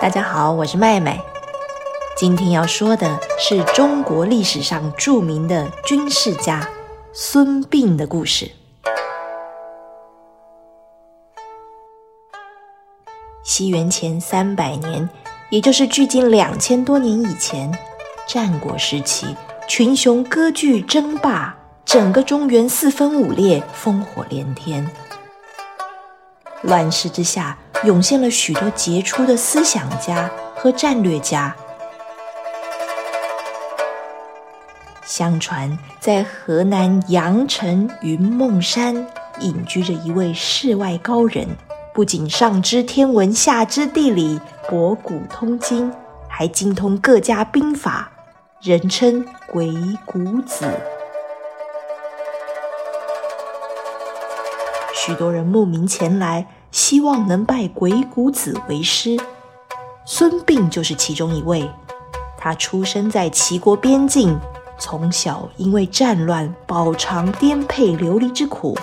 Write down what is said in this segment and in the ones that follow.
大家好，我是麦麦。今天要说的是中国历史上著名的军事家孙膑的故事。西元前三百年，也就是距今两千多年以前，战国时期，群雄割据争霸，整个中原四分五裂，烽火连天。乱世之下，涌现了许多杰出的思想家和战略家。相传，在河南阳城云梦山隐居着一位世外高人，不仅上知天文，下知地理，博古通今，还精通各家兵法，人称鬼谷子。许多人慕名前来，希望能拜鬼谷子为师。孙膑就是其中一位。他出生在齐国边境，从小因为战乱饱尝颠沛流离之苦，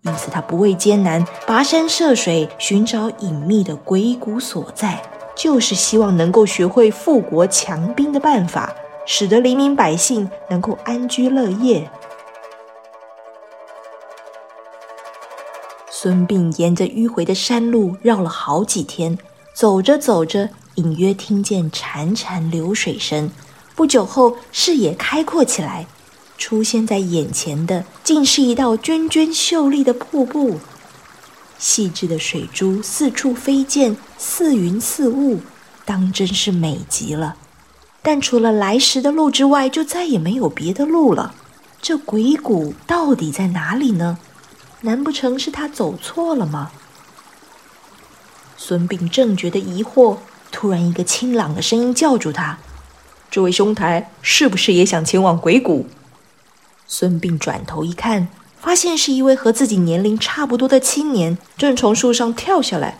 因此他不畏艰难，跋山涉水寻找隐秘的鬼谷所在，就是希望能够学会富国强兵的办法，使得黎民百姓能够安居乐业。孙膑沿着迂回的山路绕了好几天，走着走着，隐约听见潺潺流水声。不久后，视野开阔起来，出现在眼前的竟是一道涓涓秀丽的瀑布，细致的水珠四处飞溅，似云似雾，当真是美极了。但除了来时的路之外，就再也没有别的路了。这鬼谷到底在哪里呢？难不成是他走错了吗？孙膑正觉得疑惑，突然一个清朗的声音叫住他：“这位兄台，是不是也想前往鬼谷？”孙膑转头一看，发现是一位和自己年龄差不多的青年，正从树上跳下来。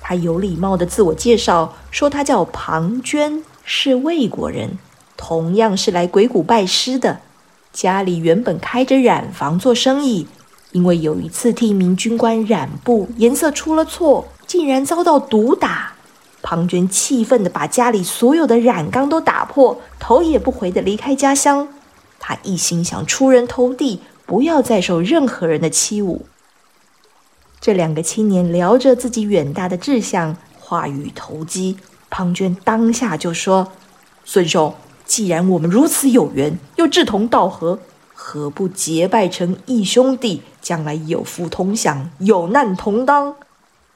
他有礼貌的自我介绍说：“他叫庞涓，是魏国人，同样是来鬼谷拜师的。家里原本开着染坊做生意。”因为有一次替一名军官染布，颜色出了错，竟然遭到毒打。庞涓气愤地把家里所有的染缸都打破，头也不回地离开家乡。他一心想出人头地，不要再受任何人的欺侮。这两个青年聊着自己远大的志向，话语投机。庞涓当下就说：“孙兄，既然我们如此有缘，又志同道合。”何不结拜成义兄弟，将来有福同享，有难同当？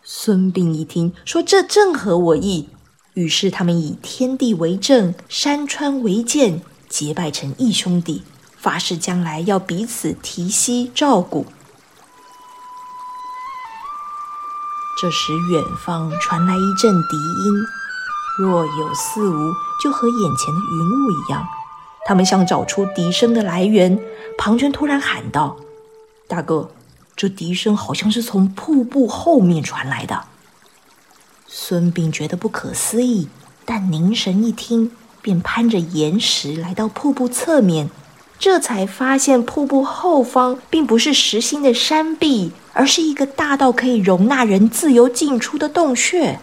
孙膑一听，说这正合我意。于是他们以天地为证，山川为鉴，结拜成义兄弟，发誓将来要彼此提携照顾。这时，远方传来一阵笛音，若有似无，就和眼前的云雾一样。他们想找出笛声的来源。庞涓突然喊道：“大哥，这笛声好像是从瀑布后面传来的。”孙膑觉得不可思议，但凝神一听，便攀着岩石来到瀑布侧面，这才发现瀑布后方并不是实心的山壁，而是一个大到可以容纳人自由进出的洞穴。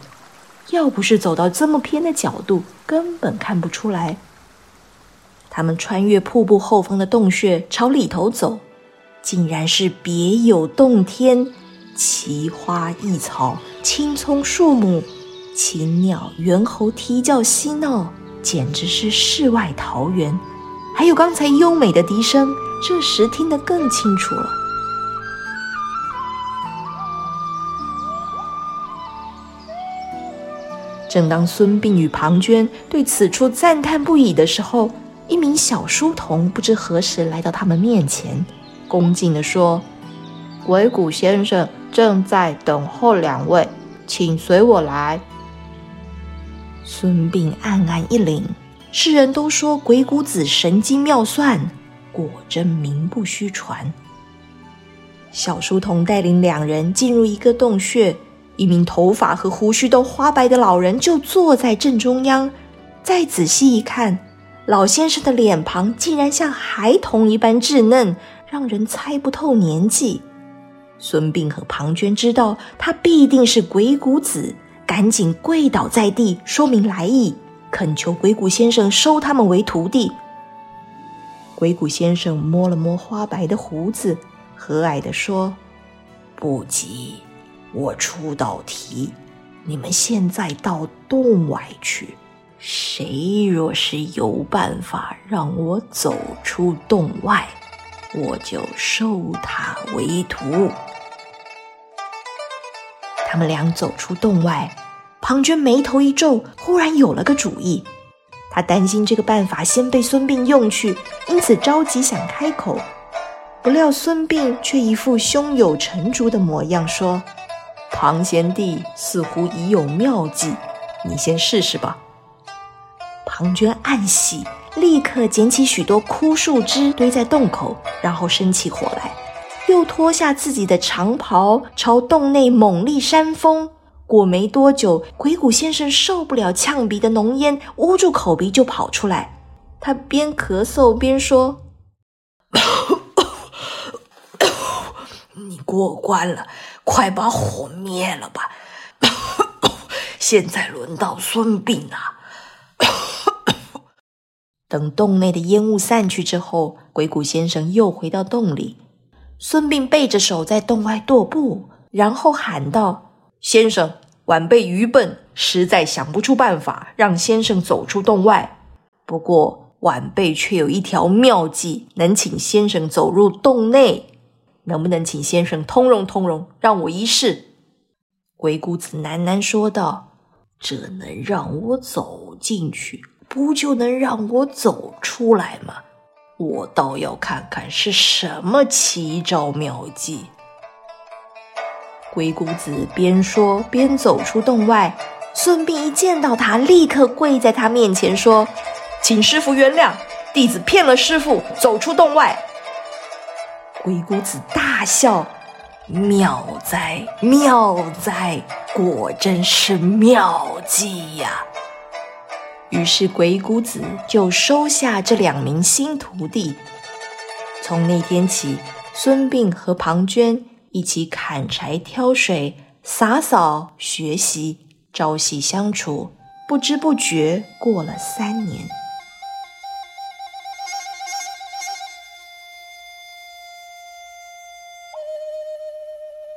要不是走到这么偏的角度，根本看不出来。他们穿越瀑布后方的洞穴，朝里头走，竟然是别有洞天，奇花异草、青葱树木、禽鸟猿猴啼叫嬉闹，简直是世外桃源。还有刚才优美的笛声，这时听得更清楚了。正当孙膑与庞涓对此处赞叹不已的时候，一名小书童不知何时来到他们面前，恭敬地说：“鬼谷先生正在等候两位，请随我来。”孙膑暗暗一凛，世人都说鬼谷子神机妙算，果真名不虚传。小书童带领两人进入一个洞穴，一名头发和胡须都花白的老人就坐在正中央。再仔细一看，老先生的脸庞竟然像孩童一般稚嫩，让人猜不透年纪。孙膑和庞涓知道他必定是鬼谷子，赶紧跪倒在地，说明来意，恳求鬼谷先生收他们为徒弟。鬼谷先生摸了摸花白的胡子，和蔼地说：“不急，我出道题，你们现在到洞外去。谁若是有办法让我走出洞外，我就收他为徒。”他们俩走出洞外，庞涓眉头一皱，忽然有了个主意。他担心这个办法先被孙膑用去，因此着急想开口。不料孙膑却一副胸有成竹的模样，说：“庞贤弟似乎已有妙计，你先试试吧。”庞涓暗喜，立刻捡起许多枯树枝堆在洞口，然后生起火来。又脱下自己的长袍，朝洞内猛力扇风。过没多久，鬼谷先生受不了呛鼻的浓烟，捂住口鼻就跑出来。他边咳嗽边说：“你过关了，快把火灭了吧！现在轮到孙膑了。”等洞内的烟雾散去之后，鬼谷先生又回到洞里。孙膑背着手在洞外踱步，然后喊道：“先生，晚辈愚笨，实在想不出办法让先生走出洞外。不过晚辈却有一条妙计，能请先生走入洞内。能不能请先生通融通融，让我一试？”鬼谷子喃喃说道：“这能让我走进去，不就能让我走出来吗？”我倒要看看是什么奇招妙计。鬼谷子边说边走出洞外，孙膑一见到他，立刻跪在他面前说：“请师傅原谅，弟子骗了师傅，走出洞外。”鬼谷子大笑：“妙哉，妙哉，果真是妙计呀！”于是鬼谷子就收下这两名新徒弟。从那天起，孙膑和庞涓一起砍柴、挑水、洒扫、学习，朝夕相处，不知不觉过了三年。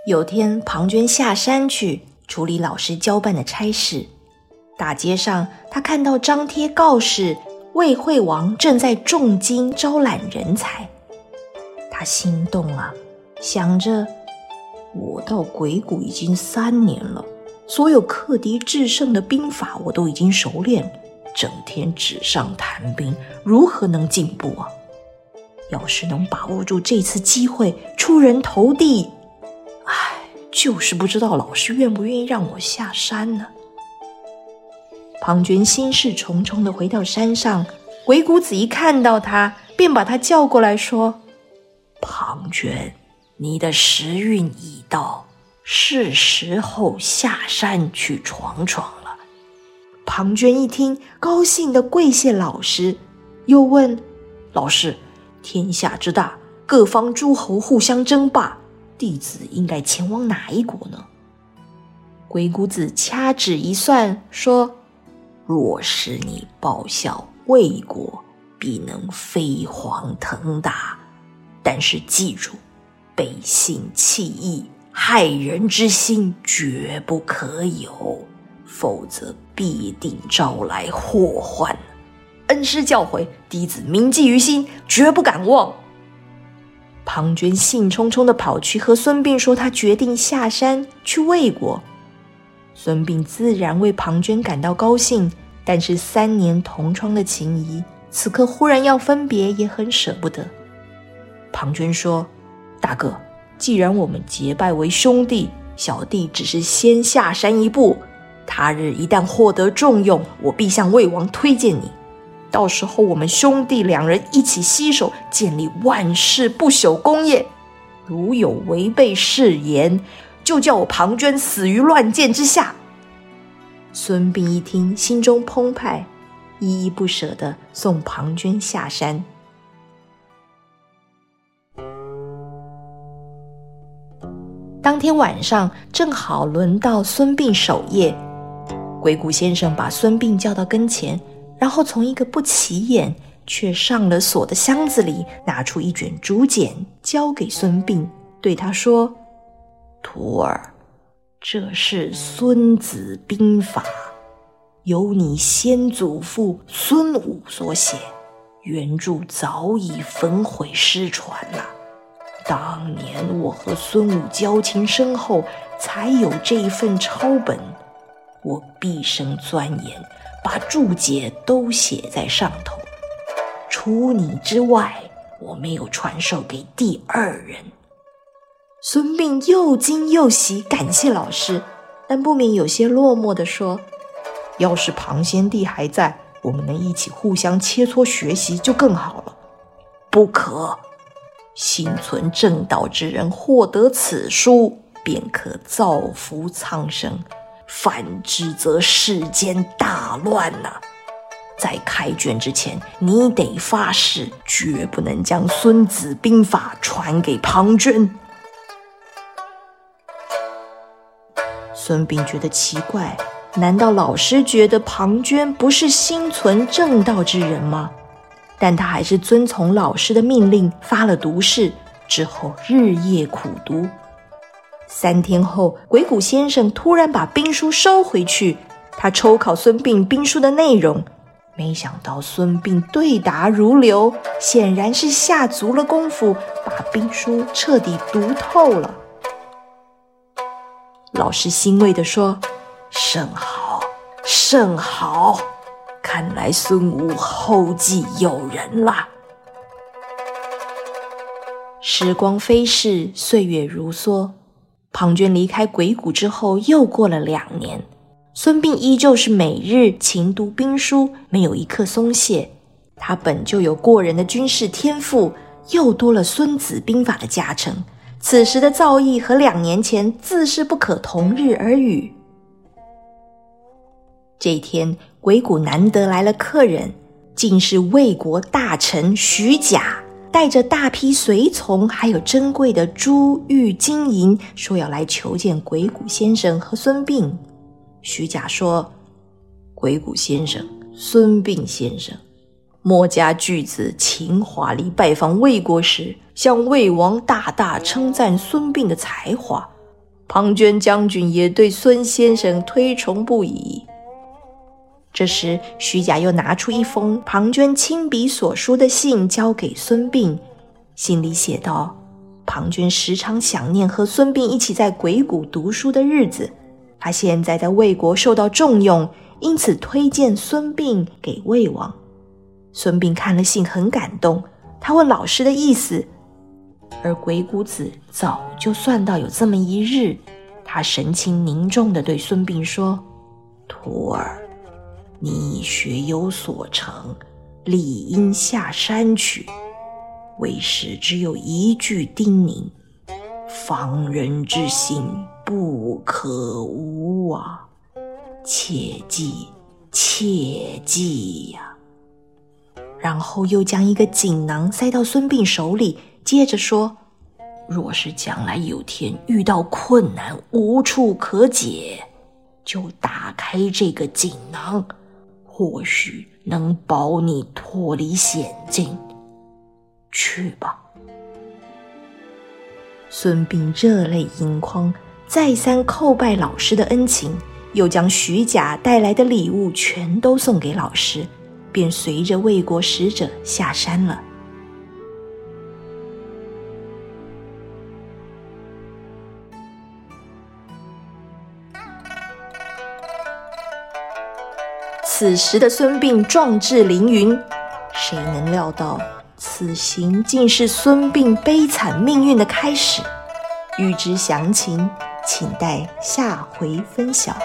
有天，庞涓下山去处理老师交办的差事。大街上，他看到张贴告示，魏惠王正在重金招揽人才。他心动啊，想着我到鬼谷已经三年了，所有克敌制胜的兵法我都已经熟练，整天纸上谈兵，如何能进步啊？要是能把握住这次机会，出人头地，唉，就是不知道老师愿不愿意让我下山呢？庞涓心事重重的回到山上，鬼谷子一看到他，便把他叫过来说：“庞涓，你的时运已到，是时候下山去闯闯了。”庞涓一听，高兴的跪谢老师，又问：“老师，天下之大，各方诸侯互相争霸，弟子应该前往哪一国呢？”鬼谷子掐指一算，说。若是你报效魏国，必能飞黄腾达。但是记住，背信弃义、害人之心绝不可有，否则必定招来祸患。恩师教诲，弟子铭记于心，绝不敢忘。庞涓兴冲冲的跑去和孙膑说，他决定下山去魏国。孙膑自然为庞涓感到高兴，但是三年同窗的情谊，此刻忽然要分别，也很舍不得。庞涓说：“大哥，既然我们结拜为兄弟，小弟只是先下山一步。他日一旦获得重用，我必向魏王推荐你。到时候我们兄弟两人一起携手，建立万世不朽功业。如有违背誓言，”就叫我庞涓死于乱箭之下。孙膑一听，心中澎湃，依依不舍地送庞涓下山。当天晚上，正好轮到孙膑守夜，鬼谷先生把孙膑叫到跟前，然后从一个不起眼却上了锁的箱子里拿出一卷竹简，交给孙膑，对他说：“徒儿，这是《孙子兵法》，由你先祖父孙武所写，原著早已焚毁失传了。当年我和孙武交情深厚，才有这一份抄本。”我毕生钻研，把注解都写在上头。除你之外，我没有传授给第二人。孙膑又惊又喜，感谢老师，但不免有些落寞地说：“要是庞先帝还在，我们能一起互相切磋学习就更好了。”不可，心存正道之人获得此书，便可造福苍生。反之，则世间大乱呐！在开卷之前，你得发誓，绝不能将《孙子兵法》传给庞涓。孙膑觉得奇怪，难道老师觉得庞涓不是心存正道之人吗？但他还是遵从老师的命令，发了毒誓，之后日夜苦读。三天后，鬼谷先生突然把兵书收回去。他抽考孙膑兵书的内容，没想到孙膑对答如流，显然是下足了功夫，把兵书彻底读透了。老师欣慰地说：“甚好，甚好！看来孙武后继有人了。”时光飞逝，岁月如梭。庞涓离开鬼谷之后，又过了两年，孙膑依旧是每日勤读兵书，没有一刻松懈。他本就有过人的军事天赋，又多了《孙子兵法》的加成，此时的造诣和两年前自是不可同日而语。这一天，鬼谷难得来了客人，竟是魏国大臣徐甲。带着大批随从，还有珍贵的珠玉金银，说要来求见鬼谷先生和孙膑。徐甲说：“鬼谷先生、孙膑先生，墨家巨子秦华离拜访魏国时，向魏王大大称赞孙膑的才华。庞涓将军也对孙先生推崇不已。”这时，徐甲又拿出一封庞涓亲笔所书的信，交给孙膑。信里写道：“庞涓时常想念和孙膑一起在鬼谷读书的日子。他现在在魏国受到重用，因此推荐孙膑给魏王。”孙膑看了信，很感动。他问老师的意思，而鬼谷子早就算到有这么一日。他神情凝重地对孙膑说：“徒儿。”你学有所成，理应下山去。为师只有一句叮咛：防人之心不可无啊！切记，切记呀！然后又将一个锦囊塞到孙膑手里，接着说：若是将来有天遇到困难，无处可解，就打开这个锦囊。或许能保你脱离险境。去吧。孙膑热泪盈眶，再三叩拜老师的恩情，又将徐甲带来的礼物全都送给老师，便随着魏国使者下山了。此时的孙膑壮志凌云，谁能料到此行竟是孙膑悲惨命运的开始？欲知详情，请待下回分晓。